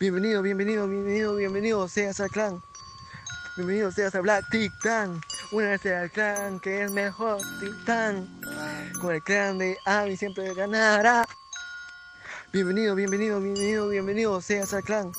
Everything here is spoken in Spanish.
Bienvenido, bienvenido, bienvenido, bienvenido seas al clan. Bienvenido seas a Black Titan. Únete al clan que es mejor Titan. Con el clan de Abby siempre ganará. Bienvenido, bienvenido, bienvenido, bienvenido seas al clan.